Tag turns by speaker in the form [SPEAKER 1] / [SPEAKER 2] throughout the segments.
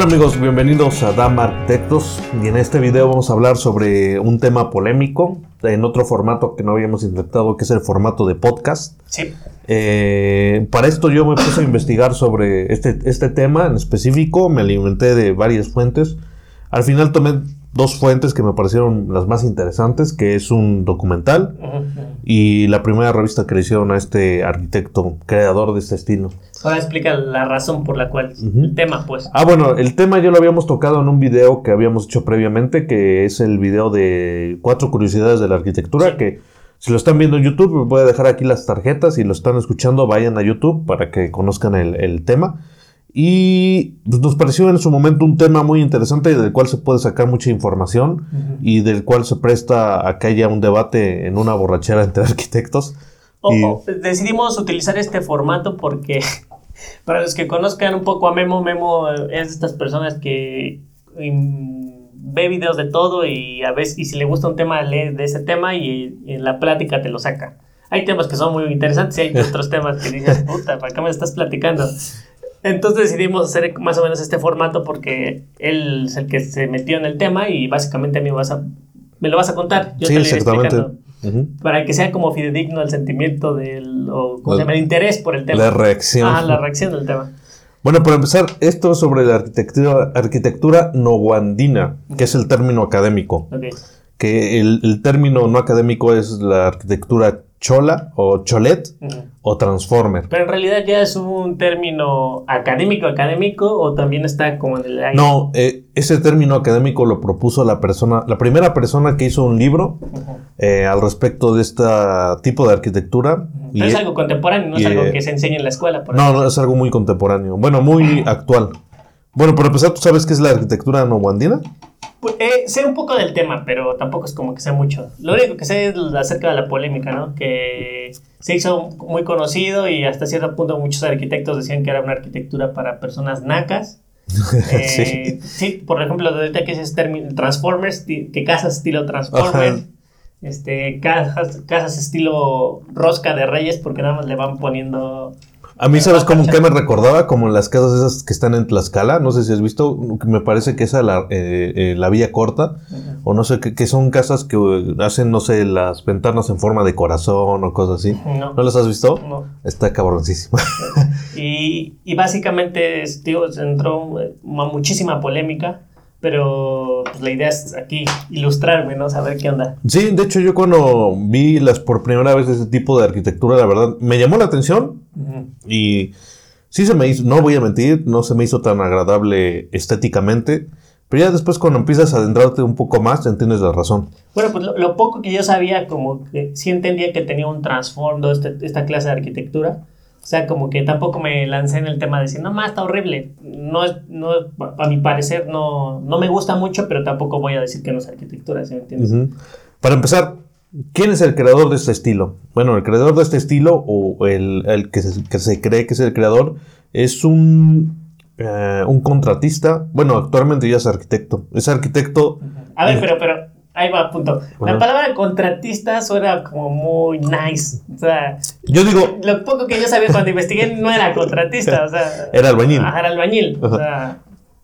[SPEAKER 1] Hola amigos, bienvenidos a Dama Arquitectos y en este video vamos a hablar sobre un tema polémico en otro formato que no habíamos intentado que es el formato de podcast.
[SPEAKER 2] Sí.
[SPEAKER 1] Eh, para esto yo me puse a investigar sobre este, este tema en específico, me alimenté de varias fuentes. Al final tomé dos fuentes que me parecieron las más interesantes, que es un documental y la primera revista que le hicieron a este arquitecto, creador de este estilo.
[SPEAKER 2] Ahora explica la razón por la cual, el tema pues.
[SPEAKER 1] Ah, bueno, el tema ya lo habíamos tocado en un video que habíamos hecho previamente, que es el video de cuatro curiosidades de la arquitectura, que si lo están viendo en YouTube, voy a dejar aquí las tarjetas, y lo están escuchando, vayan a YouTube para que conozcan el, el tema. Y nos pareció en su momento un tema muy interesante del cual se puede sacar mucha información y del cual se presta a que haya un debate en una borrachera entre arquitectos.
[SPEAKER 2] decidimos utilizar este formato porque para los que conozcan un poco a Memo, Memo es de estas personas que ve videos de todo y a veces y si le gusta un tema lee de ese tema y, en la plática te lo saca. Hay temas que son muy interesantes y hay otros temas que dices, puta, ¿para qué me estás platicando? Entonces decidimos hacer más o menos este formato porque él es el que se metió en el tema y básicamente a mí me, vas a, me lo vas a contar.
[SPEAKER 1] Yo sí, te exactamente.
[SPEAKER 2] Para que sea como fidedigno el sentimiento del, o ¿cómo se llama? el interés por el tema.
[SPEAKER 1] La reacción.
[SPEAKER 2] Ah, la reacción del tema.
[SPEAKER 1] Bueno, para empezar, esto es sobre la arquitectura, arquitectura noguandina, que es el término académico.
[SPEAKER 2] Okay.
[SPEAKER 1] Que el, el, término no académico es la arquitectura chola o cholet o transformer.
[SPEAKER 2] Pero en realidad ya es un término académico, académico o también está como en el aire.
[SPEAKER 1] No, eh, ese término académico lo propuso la persona, la primera persona que hizo un libro eh, al respecto de este tipo de arquitectura.
[SPEAKER 2] Pero es algo contemporáneo, no es algo que se enseña en la escuela.
[SPEAKER 1] Por no, no, es algo muy contemporáneo. Bueno, muy actual. Bueno, por empezar, ¿tú sabes qué es la arquitectura novoandina?
[SPEAKER 2] Pues, eh, sé un poco del tema, pero tampoco es como que sé mucho. Lo único que sé es acerca de la polémica, ¿no? Que se hizo muy conocido y hasta cierto punto muchos arquitectos decían que era una arquitectura para personas nacas. Eh, sí. por ejemplo, ahorita que es Transformers, que casas estilo Transformers, este, casas, casas estilo rosca de reyes, porque nada más le van poniendo
[SPEAKER 1] a mí, ¿sabes cómo que me recordaba? Como las casas esas que están en Tlaxcala. No sé si has visto. Me parece que esa la, eh, eh, la vía corta. O no sé, que, son casas que hacen, no sé, las ventanas en forma de corazón o cosas así.
[SPEAKER 2] No.
[SPEAKER 1] ¿No las has visto?
[SPEAKER 2] No.
[SPEAKER 1] Está cabroncísima.
[SPEAKER 2] y, y básicamente, tío, entró muchísima polémica pero pues, la idea es aquí ilustrarme, ¿no? Saber qué onda.
[SPEAKER 1] Sí, de hecho yo cuando vi las por primera vez ese tipo de arquitectura, la verdad, me llamó la atención y sí se me hizo, no voy a mentir, no se me hizo tan agradable estéticamente. Pero ya después cuando empiezas a adentrarte un poco más, entiendes la razón.
[SPEAKER 2] Bueno, pues lo, poco que yo sabía, como que sí entendía que tenía un trasfondo este, esta clase de arquitectura. O sea, como que tampoco me lancé en el tema de decir, no, más está horrible. No es, no, a mi parecer, no, no me gusta mucho, pero tampoco voy a decir que no es arquitectura, ¿sí me entiendes?
[SPEAKER 1] Para empezar, ¿quién es el creador de este estilo? Bueno, el creador de este estilo, o el, el que, se, que, se, cree que es el creador, es un, eh, un contratista. Bueno, actualmente ya es arquitecto. Es arquitecto.
[SPEAKER 2] A ver, pero, pero Ahí va, punto. La palabra contratista suena como muy nice. O sea,
[SPEAKER 1] yo digo.
[SPEAKER 2] Lo poco que yo sabía cuando investigué no era contratista, o sea.
[SPEAKER 1] Era albañil.
[SPEAKER 2] era albañil. O sea,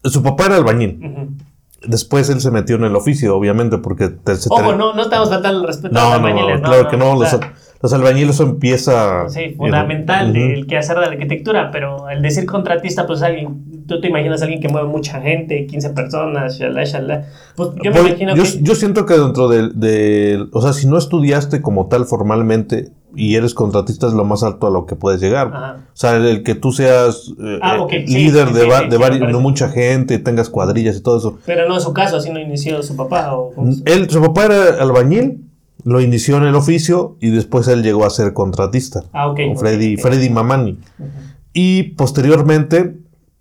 [SPEAKER 1] Su papá era albañil. Después él se metió en el oficio, obviamente, porque.
[SPEAKER 2] Ojo, no, no estamos faltando el respeto
[SPEAKER 1] no,
[SPEAKER 2] a los albañiles.
[SPEAKER 1] No, claro que no. los, los albañiles empieza.
[SPEAKER 2] Sí, fundamental el quehacer de la arquitectura, pero el decir contratista, pues alguien, tú te imaginas a alguien que mueve mucha gente, 15 personas, shalá, shalá. Pues yo me imagino
[SPEAKER 1] yo,
[SPEAKER 2] que.
[SPEAKER 1] Yo siento que dentro de, de. O sea, si no estudiaste como tal formalmente y eres contratista es lo más alto a lo que puedes llegar. O sea, el, que tú seas eh,
[SPEAKER 2] ah, okay.
[SPEAKER 1] líder
[SPEAKER 2] sí,
[SPEAKER 1] de,
[SPEAKER 2] sí,
[SPEAKER 1] va,
[SPEAKER 2] sí,
[SPEAKER 1] de, vari, de mucha gente, tengas cuadrillas y todo eso.
[SPEAKER 2] Pero no es su caso, así no inició su papá. O,
[SPEAKER 1] él, su papá era albañil, lo inició en el oficio y después él llegó a ser contratista.
[SPEAKER 2] Ah, ok.
[SPEAKER 1] Con Freddy,
[SPEAKER 2] okay.
[SPEAKER 1] Freddy Mamani. Uh -huh. Y posteriormente eh,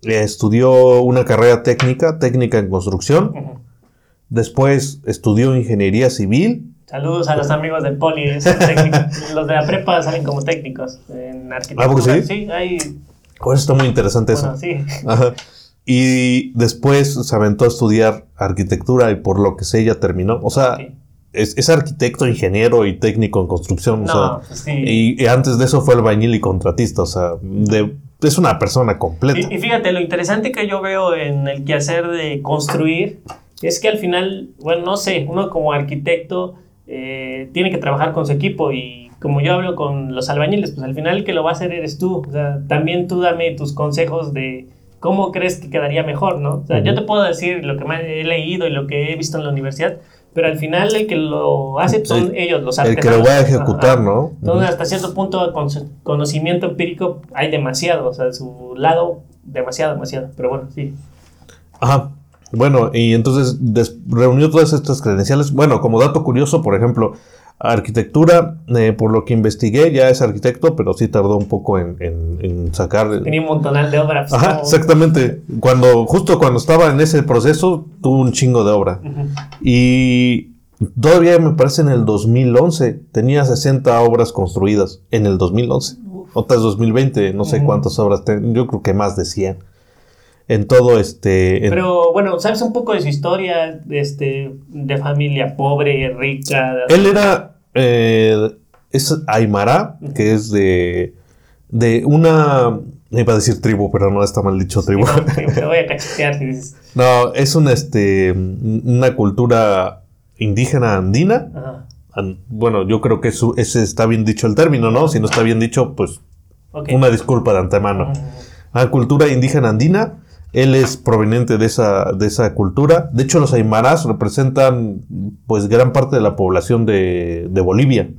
[SPEAKER 1] estudió una carrera técnica, técnica en construcción. Uh -huh. Después estudió ingeniería civil.
[SPEAKER 2] Saludos a los amigos del poli, los de la prepa salen como técnicos en arquitectura.
[SPEAKER 1] ¿Ah, porque
[SPEAKER 2] sí? Sí, hay...
[SPEAKER 1] Pues está muy interesante
[SPEAKER 2] bueno,
[SPEAKER 1] eso.
[SPEAKER 2] Sí.
[SPEAKER 1] Ajá. Y después se aventó a estudiar arquitectura y por lo que sé ya terminó. O sea, es, es, arquitecto, ingeniero y técnico en construcción.
[SPEAKER 2] No,
[SPEAKER 1] o sea,
[SPEAKER 2] pues sí.
[SPEAKER 1] y, y, antes de eso fue albañil y contratista. O sea, de, es una persona completa.
[SPEAKER 2] Y, y fíjate, lo interesante que yo veo en el quehacer de construir es que al final, bueno, no sé, uno como arquitecto eh, tiene que trabajar con su equipo y como yo hablo con los albañiles, pues al final el que lo va a hacer eres tú. O sea, también tú dame tus consejos de cómo crees que quedaría mejor, ¿no? O sea, yo te puedo decir lo que he leído y lo que he visto en la universidad, pero al final el que lo hace son ellos, los
[SPEAKER 1] El que lo va a ejecutar, ¿no?
[SPEAKER 2] Entonces, hasta cierto punto, con su conocimiento empírico hay demasiado, o sea, su lado, demasiado, demasiado. Pero bueno, sí.
[SPEAKER 1] Ajá. Bueno, y entonces reunió todas estas credenciales. Bueno, como dato curioso, por ejemplo, arquitectura, eh, por lo que investigué, ya es arquitecto, pero sí tardó un poco en, en, sacar.
[SPEAKER 2] Tenía un montonal de obras.
[SPEAKER 1] Ajá, exactamente. Cuando, justo cuando estaba en ese proceso, tuvo un chingo de obra. Y todavía me parece en el 2011, tenía 60 obras construidas en el 2011. Otras 2020, no sé cuántas obras, yo creo que más de 100 en todo este...
[SPEAKER 2] Pero bueno, ¿sabes un poco de su historia este, de familia pobre, rica?
[SPEAKER 1] Él era... Eh, es Aymara, que es de, de una... Me iba a decir tribu, pero no está mal dicho tribu.
[SPEAKER 2] no, voy a cachetear
[SPEAKER 1] No, es una, este, una cultura indígena andina. Bueno, yo creo que eso, ese está bien dicho el término, ¿no? Si no está bien dicho, pues una disculpa de antemano. Una cultura indígena andina él es proveniente de esa, de esa cultura. De hecho, los aymaras representan pues gran parte de la población de, Bolivia.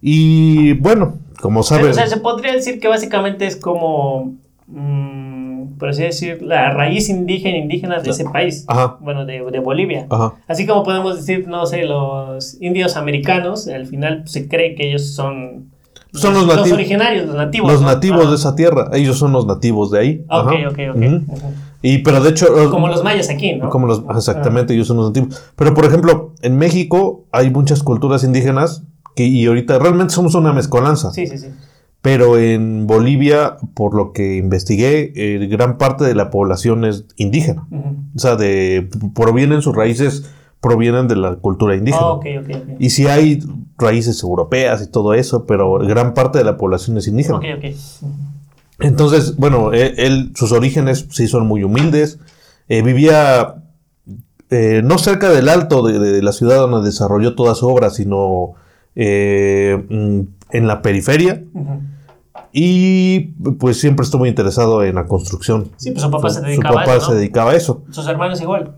[SPEAKER 1] Y bueno, como sabes...
[SPEAKER 2] O sea, se podría decir que básicamente es como, mm, por así decir, la raíz indígena indígena de ese país. Bueno, de, Bolivia. Así como podemos decir, no sé, los indios americanos, al final se cree que ellos son
[SPEAKER 1] son los, nativos.
[SPEAKER 2] originarios, los nativos.
[SPEAKER 1] Los nativos de esa tierra. Ellos son los nativos de ahí.
[SPEAKER 2] Ok, ok, ok.
[SPEAKER 1] Y pero de hecho.
[SPEAKER 2] Como los mayas aquí, ¿no?
[SPEAKER 1] Como los, exactamente, ellos son los nativos. Pero por ejemplo, en México hay muchas culturas indígenas que, y ahorita realmente somos una mezcolanza.
[SPEAKER 2] Sí, sí, sí.
[SPEAKER 1] Pero en Bolivia, por lo que investigué, eh, gran parte de la población es indígena. O sea, de, provienen sus raíces provienen de la cultura indígena.
[SPEAKER 2] Ah,
[SPEAKER 1] y sí hay raíces europeas y todo eso, pero gran parte de la población es indígena. Entonces, bueno, e, él, sus orígenes sí son muy humildes. Eh, vivía eh, no cerca del alto de, la ciudad donde desarrolló toda su obra, sino eh, mm, en la periferia. Y pues siempre estuvo muy interesado en la construcción.
[SPEAKER 2] Sí, pues su papá se dedicaba
[SPEAKER 1] a eso. se dedicaba a eso.
[SPEAKER 2] Sus hermanos igual.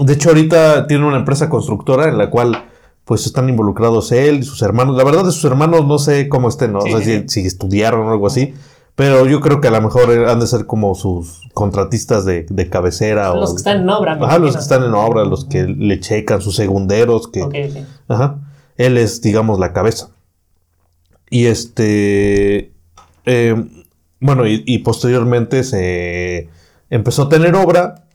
[SPEAKER 1] De hecho, ahorita tiene una empresa constructora en la cual pues están involucrados él y sus hermanos. La verdad de sus hermanos no sé cómo estén, ¿no? sé Si, estudiaron o algo así. Pero yo creo que a lo mejor han de ser como sus contratistas de, cabecera.
[SPEAKER 2] Los que están en obra.
[SPEAKER 1] Ajá, los que están en obra, los que le checan, sus segunderos. Que, Ajá. Él es, digamos, la cabeza. Y este... Eh, bueno, y, y posteriormente se empezó a tener obra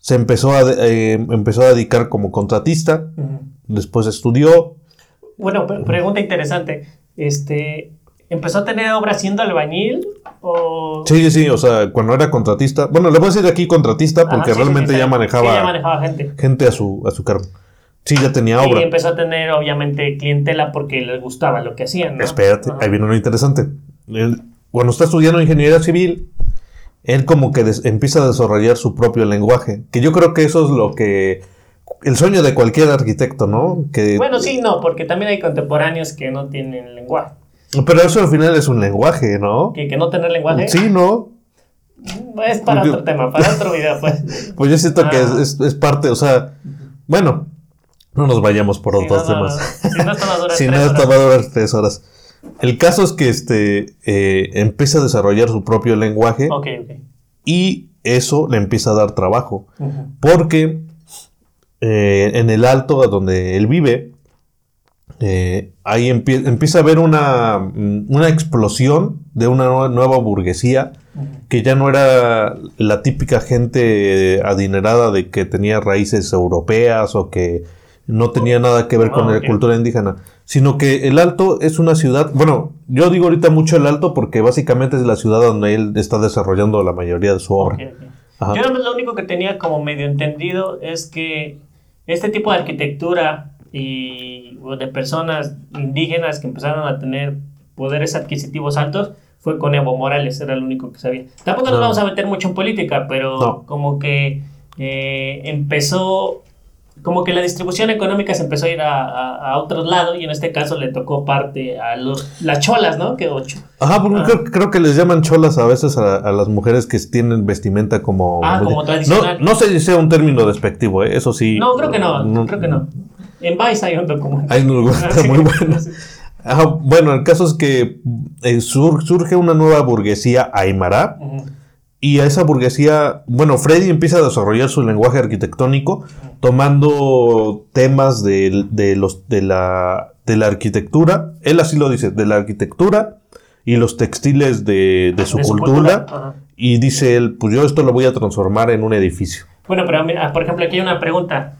[SPEAKER 1] se empezó a, eh, empezó a dedicar como contratista, después estudió.
[SPEAKER 2] Bueno, pregunta interesante. Este, ¿Empezó a tener obra siendo albañil? O...
[SPEAKER 1] Sí, sí, o sea, cuando era contratista. Bueno, le voy a decir aquí contratista porque realmente ya, manejaba
[SPEAKER 2] gente.
[SPEAKER 1] gente a su, a su cargo. Sí, ya tenía obra.
[SPEAKER 2] Y empezó a tener, obviamente, clientela porque les gustaba lo que hacían. ¿no?
[SPEAKER 1] Espérate, ahí viene uno interesante. Cuando está estudiando ingeniería civil, él como que empieza a desarrollar su propio lenguaje, que yo creo que eso es lo que el sueño de cualquier arquitecto, ¿no? Que,
[SPEAKER 2] bueno, sí, no, porque también hay contemporáneos que no tienen lenguaje.
[SPEAKER 1] Pero eso al final es un lenguaje, ¿no?
[SPEAKER 2] ¿Que, que no tener lenguaje?
[SPEAKER 1] Sí, ¿no?
[SPEAKER 2] Es para otro tema, para otro video, pues.
[SPEAKER 1] pues yo siento que ah. es, parte, o sea, bueno, no nos vayamos por otros temas.
[SPEAKER 2] Si no, esto va a durar,
[SPEAKER 1] si
[SPEAKER 2] tres,
[SPEAKER 1] va a durar tres horas. El caso es que este eh, empieza a desarrollar su propio lenguaje y eso le empieza a dar trabajo. Porque eh, en el alto donde él vive, eh, ahí empieza a haber una, una, explosión de una nueva burguesía que ya no era la típica gente adinerada de que tenía raíces europeas o que no tenía nada que ver con ah, la cultura indígena, sino que el Alto es una ciudad, bueno, yo digo ahorita mucho el Alto porque básicamente es la ciudad donde él está desarrollando la mayoría de su obra.
[SPEAKER 2] Yo lo único que tenía como medio entendido es que este tipo de arquitectura y de personas indígenas que empezaron a tener poderes adquisitivos altos, fue con Evo Morales, era el único que sabía. Tampoco nos
[SPEAKER 1] No.
[SPEAKER 2] vamos a meter mucho en política, pero
[SPEAKER 1] No.
[SPEAKER 2] como que eh, empezó, como que la distribución económica se empezó a ir a, a, a otros lados y en este caso le tocó parte a los, las cholas, ¿no? Que ocho.
[SPEAKER 1] Ajá, porque
[SPEAKER 2] Ah.
[SPEAKER 1] creo, creo que les llaman cholas a veces a, a las mujeres que tienen vestimenta como...
[SPEAKER 2] Ah, como tradicional.
[SPEAKER 1] No, no sé si sea un término despectivo, ¿eh? eso sí.
[SPEAKER 2] No, creo que no, creo que no. En Vice hay un.
[SPEAKER 1] Hay un lugar
[SPEAKER 2] Así
[SPEAKER 1] muy bueno. Ajá, bueno, el caso es que eh, sur- surge una nueva burguesía aymara
[SPEAKER 2] Ujú.
[SPEAKER 1] Y a esa burguesía, bueno, Freddy empieza a desarrollar su lenguaje arquitectónico tomando temas de, de los, de, la, de la arquitectura, él así lo dice, de la arquitectura y los textiles de, de su
[SPEAKER 2] De su
[SPEAKER 1] cultura, y dice él, pues yo esto lo voy a transformar en un edificio.
[SPEAKER 2] Bueno, pero mira, por ejemplo, aquí hay una pregunta.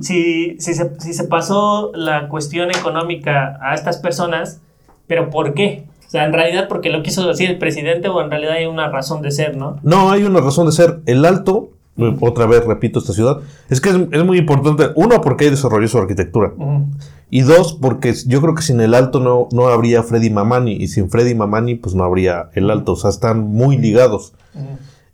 [SPEAKER 2] Si, si, se, si se pasó la cuestión económica a estas personas, ¿pero por qué? O sea, en realidad porque lo quiso decir el presidente o en realidad hay una razón de ser, ¿no?
[SPEAKER 1] No, hay una razón de ser. El alto, otra vez repito esta ciudad, es que es, es muy importante, uno, porque ahí desarrolló su arquitectura. Y dos, porque yo creo que sin el alto no, no habría Freddy Mamani. Y sin Freddy Mamani, pues no habría el alto. O sea, están muy ligados.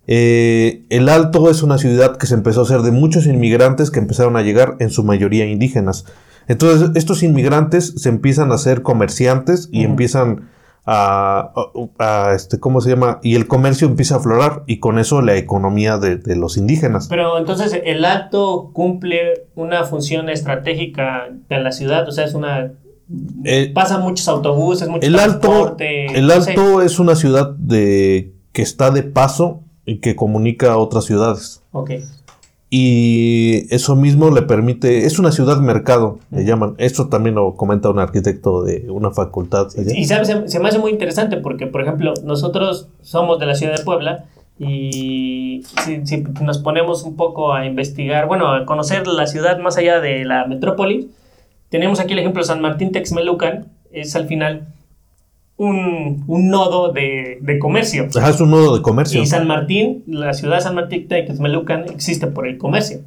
[SPEAKER 1] Eh, el alto es una ciudad que se empezó a hacer de muchos inmigrantes que empezaron a llegar, en su mayoría indígenas. Entonces, estos inmigrantes se empiezan a ser comerciantes y empiezan a, a- a, este, ¿cómo se llama? Y el comercio empieza a aflorar y con eso la economía de, de los indígenas.
[SPEAKER 2] Pero entonces el alto cumple una función estratégica en la ciudad, o sea, es una...
[SPEAKER 1] Eh,
[SPEAKER 2] pasan muchos autobuses, mucho
[SPEAKER 1] El alto,
[SPEAKER 2] transporte,
[SPEAKER 1] el
[SPEAKER 2] no sé.
[SPEAKER 1] alto es una ciudad de, que está de paso y que comunica a otras ciudades.
[SPEAKER 2] Ok.
[SPEAKER 1] Y eso mismo le permite, es una ciudad mercado, le llaman. Esto también lo comenta un arquitecto de una facultad. allá.
[SPEAKER 2] Y sabes, se, se me hace muy interesante porque, por ejemplo, nosotros somos de la ciudad de Puebla y si, si nos ponemos un poco a investigar, bueno, a conocer la ciudad más allá de la metrópoli, tenemos aquí el ejemplo de San Martín Texmelucan, es al final un, un nodo de, de comercio.
[SPEAKER 1] Ajá, es un nodo de comercio.
[SPEAKER 2] Y San Martín, la ciudad de San Martín Texmelucan existe por el comercio.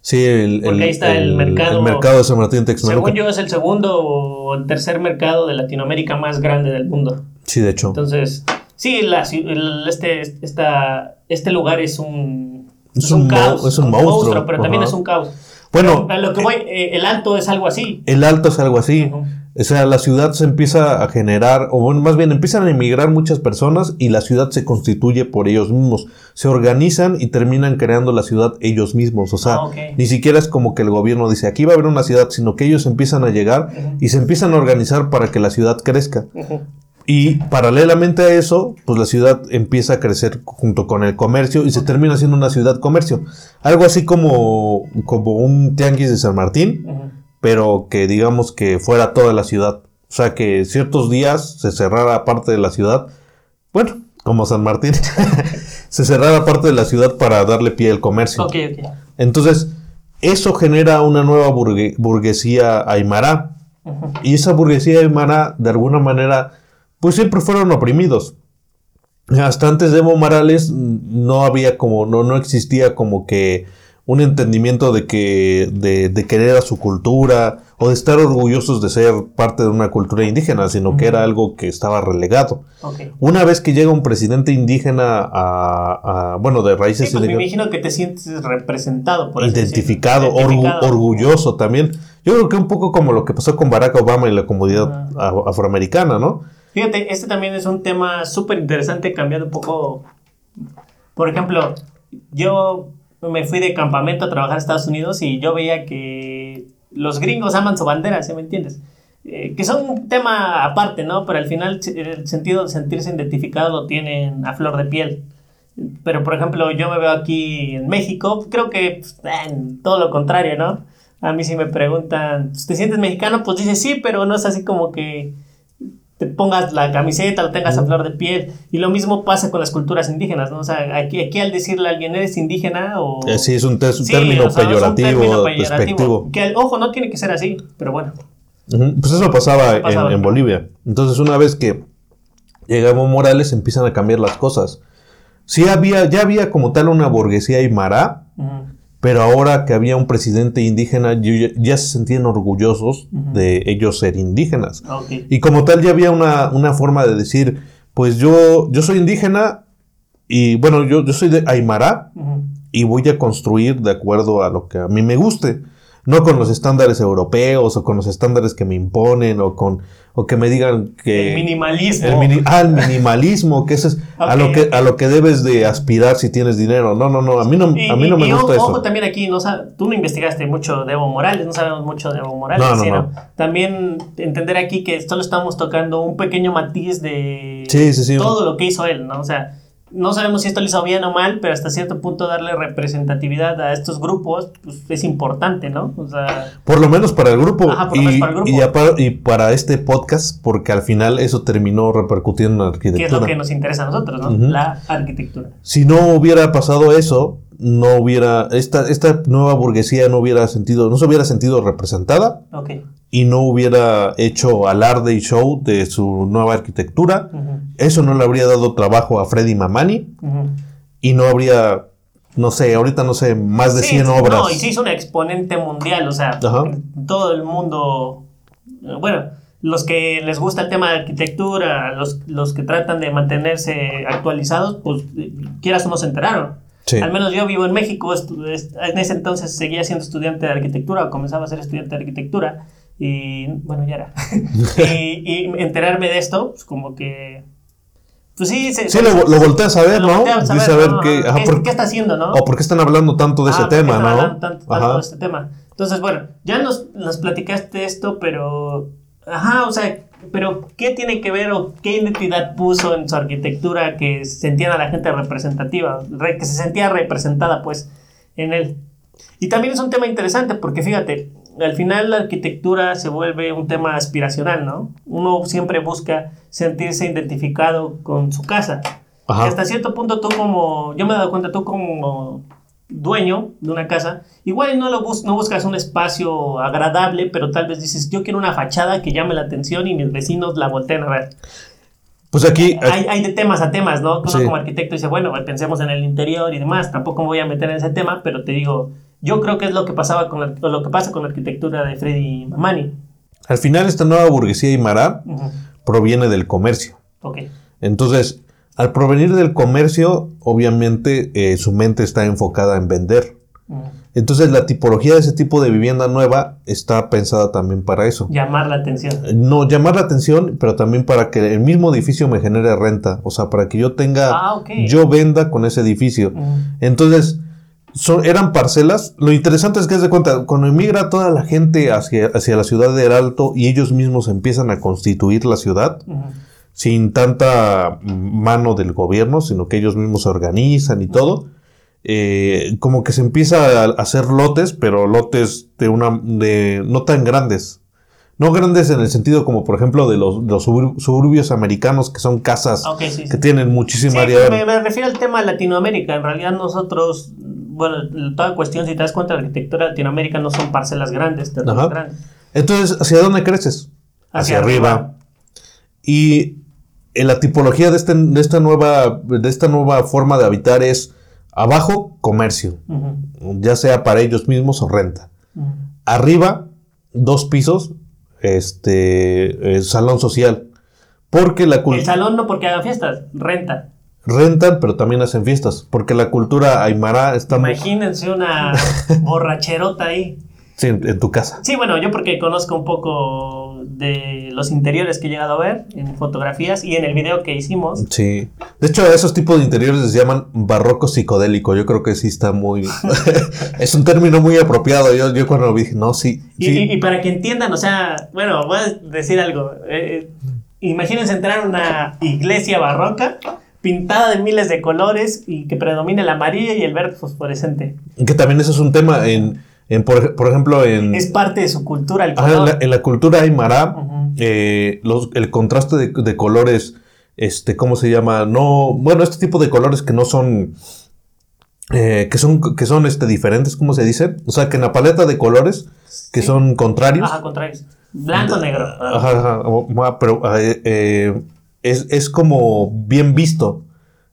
[SPEAKER 1] Sí, el,
[SPEAKER 2] Porque ahí está el mercado-
[SPEAKER 1] el mercado de San Martín Texmelucan.
[SPEAKER 2] Según yo es el segundo o el tercer mercado de Latinoamérica más grande del mundo.
[SPEAKER 1] Sí, de hecho.
[SPEAKER 2] Entonces, sí, la el- este, esta, este lugar es un,
[SPEAKER 1] Es un mo- es un monstruo,
[SPEAKER 2] pero también es un caos.
[SPEAKER 1] Bueno,
[SPEAKER 2] Pero a lo que voy, eh, el alto es algo así.
[SPEAKER 1] el alto es algo así. O sea, la ciudad se empieza a generar, o más bien empiezan a emigrar muchas personas y la ciudad se constituye por ellos mismos. Se organizan y terminan creando la ciudad ellos mismos. O sea,
[SPEAKER 2] Ah,
[SPEAKER 1] ni siquiera es como que el gobierno dice aquí va a haber una ciudad, sino que ellos empiezan a llegar y se empiezan a organizar para que la ciudad crezca. Y paralelamente a eso, pues la ciudad empieza a crecer junto con el comercio y se termina siendo una ciudad comercio. Algo así como, como un tianguis de San Martín. Pero que digamos que fuera toda la ciudad. O sea, que ciertos días se cerrara parte de la ciudad. Bueno, como San Martín. se cerrara parte de la ciudad para darle pie al comercio.
[SPEAKER 2] Ok, ok.
[SPEAKER 1] Entonces, eso genera una nueva burgue- burguesía aymara. Y esa burguesía aymara, de alguna manera, pues siempre fueron oprimidos. Hasta antes de Evo Morales no había como, no, no existía como que un entendimiento de que, de, de querer a su cultura o de estar orgullosos de ser parte de una cultura indígena, sino que era algo que estaba relegado. Una vez que llega un presidente indígena a, a- bueno, de
[SPEAKER 2] Sí,
[SPEAKER 1] raíces
[SPEAKER 2] pues me imagino que te sientes representado. Por
[SPEAKER 1] identificado, orgu-
[SPEAKER 2] Identificado.
[SPEAKER 1] orgulloso también. Yo creo que un poco como lo que pasó con Barack Obama y la comunidad afroamericana, ¿no?
[SPEAKER 2] Fíjate, este también es un tema súper interesante, cambiando un poco. Por ejemplo, yo me fui de campamento a trabajar a Estados Unidos y yo veía que los gringos aman su bandera, ¿sí me entiendes? Eh, que son un tema aparte, ¿no? Pero al final el sentido de sentirse identificado lo tienen a flor de piel. Pero, por ejemplo, yo me veo aquí en México, creo que pues, todo lo contrario, ¿no? A mí si me preguntan, ¿te sientes mexicano? Pues dices sí, pero no es así como que te pongas la camiseta, lo tengas a flor de piel. Y lo mismo pasa con las culturas indígenas, ¿no? O sea, aquí, aquí al decirle a alguien, ¿eres indígena? O...
[SPEAKER 1] Eh, sí, es un,
[SPEAKER 2] Sí,
[SPEAKER 1] término
[SPEAKER 2] o sea, es un
[SPEAKER 1] peyorativo,
[SPEAKER 2] término peyorativo. Que, ojo, no tiene que ser así, pero bueno.
[SPEAKER 1] Pues eso pasaba,
[SPEAKER 2] Pasaba.
[SPEAKER 1] En, en Bolivia. Entonces, una vez que llega Evo Morales, empiezan a cambiar las cosas. Sí había, ya había como tal una burguesía aymara,
[SPEAKER 2] Ujú.
[SPEAKER 1] Pero ahora que había un presidente indígena, ya, ya se sentían orgullosos de ellos ser indígenas.
[SPEAKER 2] Ok.
[SPEAKER 1] Y como tal ya había una, una forma de decir, pues yo, yo soy indígena y bueno, yo, yo soy de Aymara y voy a construir de acuerdo a lo que a mí me guste. No con los estándares europeos o con los estándares que me imponen o con o que me digan que
[SPEAKER 2] El minimalismo.
[SPEAKER 1] el mini- ah, el minimalismo, que eso es a lo que a lo que debes de aspirar si tienes dinero. No, no, no, a mí no
[SPEAKER 2] Y,
[SPEAKER 1] a mí no
[SPEAKER 2] y-
[SPEAKER 1] me
[SPEAKER 2] y
[SPEAKER 1] gusta
[SPEAKER 2] ojo,
[SPEAKER 1] eso.
[SPEAKER 2] ojo también aquí, no tú no investigaste mucho de Evo Morales, no sabemos mucho de Evo Morales,
[SPEAKER 1] No, no,
[SPEAKER 2] sino
[SPEAKER 1] no.
[SPEAKER 2] también entender aquí que solo estamos tocando un pequeño matiz de
[SPEAKER 1] Sí, sí, sí.
[SPEAKER 2] todo lo que hizo él, ¿no? O sea, no sabemos si esto lo hizo bien o mal, pero hasta cierto punto darle representatividad a estos grupos pues, es importante, ¿no? O sea,
[SPEAKER 1] Por lo menos para el grupo.
[SPEAKER 2] Ajá, por lo
[SPEAKER 1] y,
[SPEAKER 2] menos para el grupo.
[SPEAKER 1] y para este podcast, porque al final eso terminó repercutiendo en la
[SPEAKER 2] que es lo
[SPEAKER 1] arquitectura.
[SPEAKER 2] que nos interesa a nosotros, ¿no? La arquitectura.
[SPEAKER 1] Si no hubiera pasado eso, no hubiera. Esta, esta nueva burguesía no hubiera sentido, no se hubiera sentido representada y no hubiera hecho alarde y show de su nueva arquitectura. Eso no le habría dado trabajo a Freddy Mamani y no habría, no sé, ahorita no sé, más de
[SPEAKER 2] Sí,
[SPEAKER 1] 100
[SPEAKER 2] sí,
[SPEAKER 1] obras.
[SPEAKER 2] No, y se hizo un exponente mundial, o sea, todo el mundo, bueno, los que les gusta el tema de arquitectura, los, los que tratan de mantenerse actualizados, pues eh, quieras o no se enteraron.
[SPEAKER 1] Sí.
[SPEAKER 2] Al menos yo vivo en México, en ese entonces seguía siendo estudiante de arquitectura, o comenzaba a ser estudiante de arquitectura, y bueno, ya era. y, y enterarme de esto, pues como que... Pues sí, se,
[SPEAKER 1] Sí, lo, lo volteas a ver, ¿no?
[SPEAKER 2] volteas a ver,
[SPEAKER 1] qué, ajá,
[SPEAKER 2] ¿Qué-
[SPEAKER 1] por-
[SPEAKER 2] qué está haciendo, no?
[SPEAKER 1] o por qué están hablando tanto de ese
[SPEAKER 2] Ah, ¿por qué
[SPEAKER 1] tema, ¿no?
[SPEAKER 2] hablando tanto- de este tema. Entonces, bueno, ya nos, nos platicaste esto, pero. Ajá, o sea, pero ¿qué tiene que ver o qué identidad puso en su arquitectura que sentían a la gente representativa, re- que se sentía representada, pues, en él? Y también es un tema interesante porque fíjate, al final la arquitectura se vuelve un tema aspiracional, ¿no? Uno siempre busca sentirse identificado con su casa.
[SPEAKER 1] Ajá.
[SPEAKER 2] Hasta cierto punto tú como, yo me he dado cuenta, tú como dueño de una casa, igual no, lo bus no buscas un espacio agradable, pero tal vez dices, yo quiero una fachada que llame la atención y mis vecinos la volteen a ver.
[SPEAKER 1] Pues aquí,
[SPEAKER 2] Hay, hay de temas a temas, ¿no? Uno
[SPEAKER 1] Sí.
[SPEAKER 2] como arquitecto dice, bueno, pensemos en el interior y demás, tampoco me voy a meter en ese tema, pero te digo, yo creo que es lo que pasaba con la- lo que pasa con la arquitectura de Freddy Mamani.
[SPEAKER 1] al final esta nueva burguesía aymara
[SPEAKER 2] Ujú.
[SPEAKER 1] proviene del comercio.
[SPEAKER 2] Ok.
[SPEAKER 1] Entonces, al provenir del comercio, obviamente eh, su mente está enfocada en vender.
[SPEAKER 2] Ujú.
[SPEAKER 1] Entonces, la tipología de ese tipo de vivienda nueva está pensada también para eso.
[SPEAKER 2] Llamar la atención.
[SPEAKER 1] No llamar la atención, pero también para que el mismo edificio me genere renta. O sea, para que yo tenga,
[SPEAKER 2] Ah,
[SPEAKER 1] yo venda con ese edificio.
[SPEAKER 2] Ujú.
[SPEAKER 1] Entonces, son, eran parcelas. Lo interesante es que, haz de cuenta, cuando emigra toda la gente hacia, hacia la ciudad del Alto y ellos mismos empiezan a constituir la ciudad,
[SPEAKER 2] Ujú.
[SPEAKER 1] Sin tanta mano del gobierno, sino que ellos mismos se organizan y todo, eh, como que se empieza a hacer lotes, pero lotes de una, de no tan grandes. No grandes en el sentido como, por ejemplo, de los, de los subur- suburbios americanos, que son casas
[SPEAKER 2] sí.
[SPEAKER 1] que tienen muchísima
[SPEAKER 2] Sí,
[SPEAKER 1] área.
[SPEAKER 2] me, me refiero al tema de Latinoamérica. En realidad nosotros, bueno, toda cuestión, si te das cuenta, la arquitectura de Latinoamérica no son parcelas grandes, terrenos grandes.
[SPEAKER 1] Entonces, ¿hacia dónde creces?
[SPEAKER 2] Hacia
[SPEAKER 1] Hacia, arriba. Y en la tipología de, este- de esta nueva, de esta nueva forma de habitar es abajo, comercio, ya sea para ellos mismos o renta. Arriba, dos pisos, este, eh, salón social. Porque la
[SPEAKER 2] El
[SPEAKER 1] cultura...
[SPEAKER 2] salón no porque hagan fiestas, renta.
[SPEAKER 1] Rentan, pero también hacen fiestas. Porque la cultura aymara está.
[SPEAKER 2] Imagínense una borracherota ahí.
[SPEAKER 1] Sí, en, en tu casa.
[SPEAKER 2] Sí, bueno, yo porque conozco un poco de los interiores que he llegado a ver en fotografías y en el video que hicimos.
[SPEAKER 1] Sí. De hecho, esos tipos de interiores les llaman barroco psicodélico. Yo creo que sí está muy... es un término muy apropiado. Yo, yo cuando lo vi dije, no, sí.
[SPEAKER 2] Y,
[SPEAKER 1] sí.
[SPEAKER 2] y- y para que entiendan, o sea, bueno, voy a decir algo. Eh, imagínense entrar a una iglesia barroca pintada de miles de colores y que predomina el amarillo y el verde fosforescente.
[SPEAKER 1] Que también eso es un tema en... en por, ej- por ejemplo, en...
[SPEAKER 2] Es parte de su cultura el
[SPEAKER 1] Ajá, en,
[SPEAKER 2] color.
[SPEAKER 1] la, en la cultura aymara, eh, los- el contraste de, de colores, este, ¿cómo se llama? No, bueno, este tipo de colores que no son, eh, que son, que son, este, diferentes, ¿cómo se dice? O sea, que en la paleta de colores, que
[SPEAKER 2] Sí.
[SPEAKER 1] son contrarios.
[SPEAKER 2] Ajá, contrarios. Blanco, negro.
[SPEAKER 1] Ajá, ajá, pero eh, es, es como bien visto.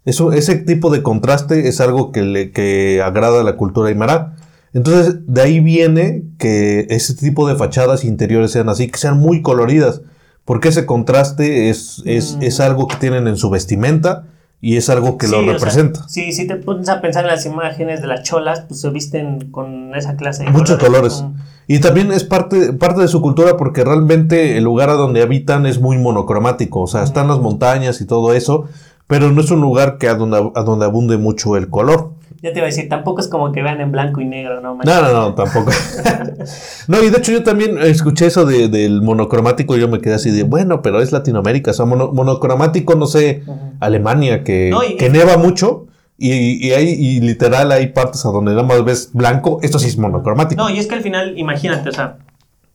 [SPEAKER 1] Eso, ese tipo de contraste es algo que, le, que agrada a la cultura aymara. Entonces, de ahí viene que ese tipo de fachadas interiores sean así, que sean muy coloridas. porque ese contraste es, es,
[SPEAKER 2] Mm.
[SPEAKER 1] es algo que tienen en su vestimenta y es algo que
[SPEAKER 2] Sí,
[SPEAKER 1] lo
[SPEAKER 2] o sea,
[SPEAKER 1] representa.
[SPEAKER 2] sí, si te pones a pensar en las imágenes de las cholas, pues se visten con esa clase de
[SPEAKER 1] Muchos colores.
[SPEAKER 2] con-
[SPEAKER 1] Y también es parte, parte de su cultura porque realmente el lugar a donde habitan es muy monocromático. O sea, están las montañas y todo eso, pero no es un lugar que a donde, a donde abunde mucho el color.
[SPEAKER 2] Ya te iba a decir, tampoco es como que vean en blanco y negro, ¿no? manches?
[SPEAKER 1] No, no, no, tampoco. no, y de hecho yo también escuché eso de- del monocromático y yo me quedé así de, bueno, pero es Latinoamérica. O sea, mono- monocromático, no sé. Alemania, que,
[SPEAKER 2] No, y-
[SPEAKER 1] que neva mucho. Y, y, hay, y literal hay partes a donde nada más ves blanco. Esto sí es monocromático.
[SPEAKER 2] No, y es que al final, imagínate, o sea,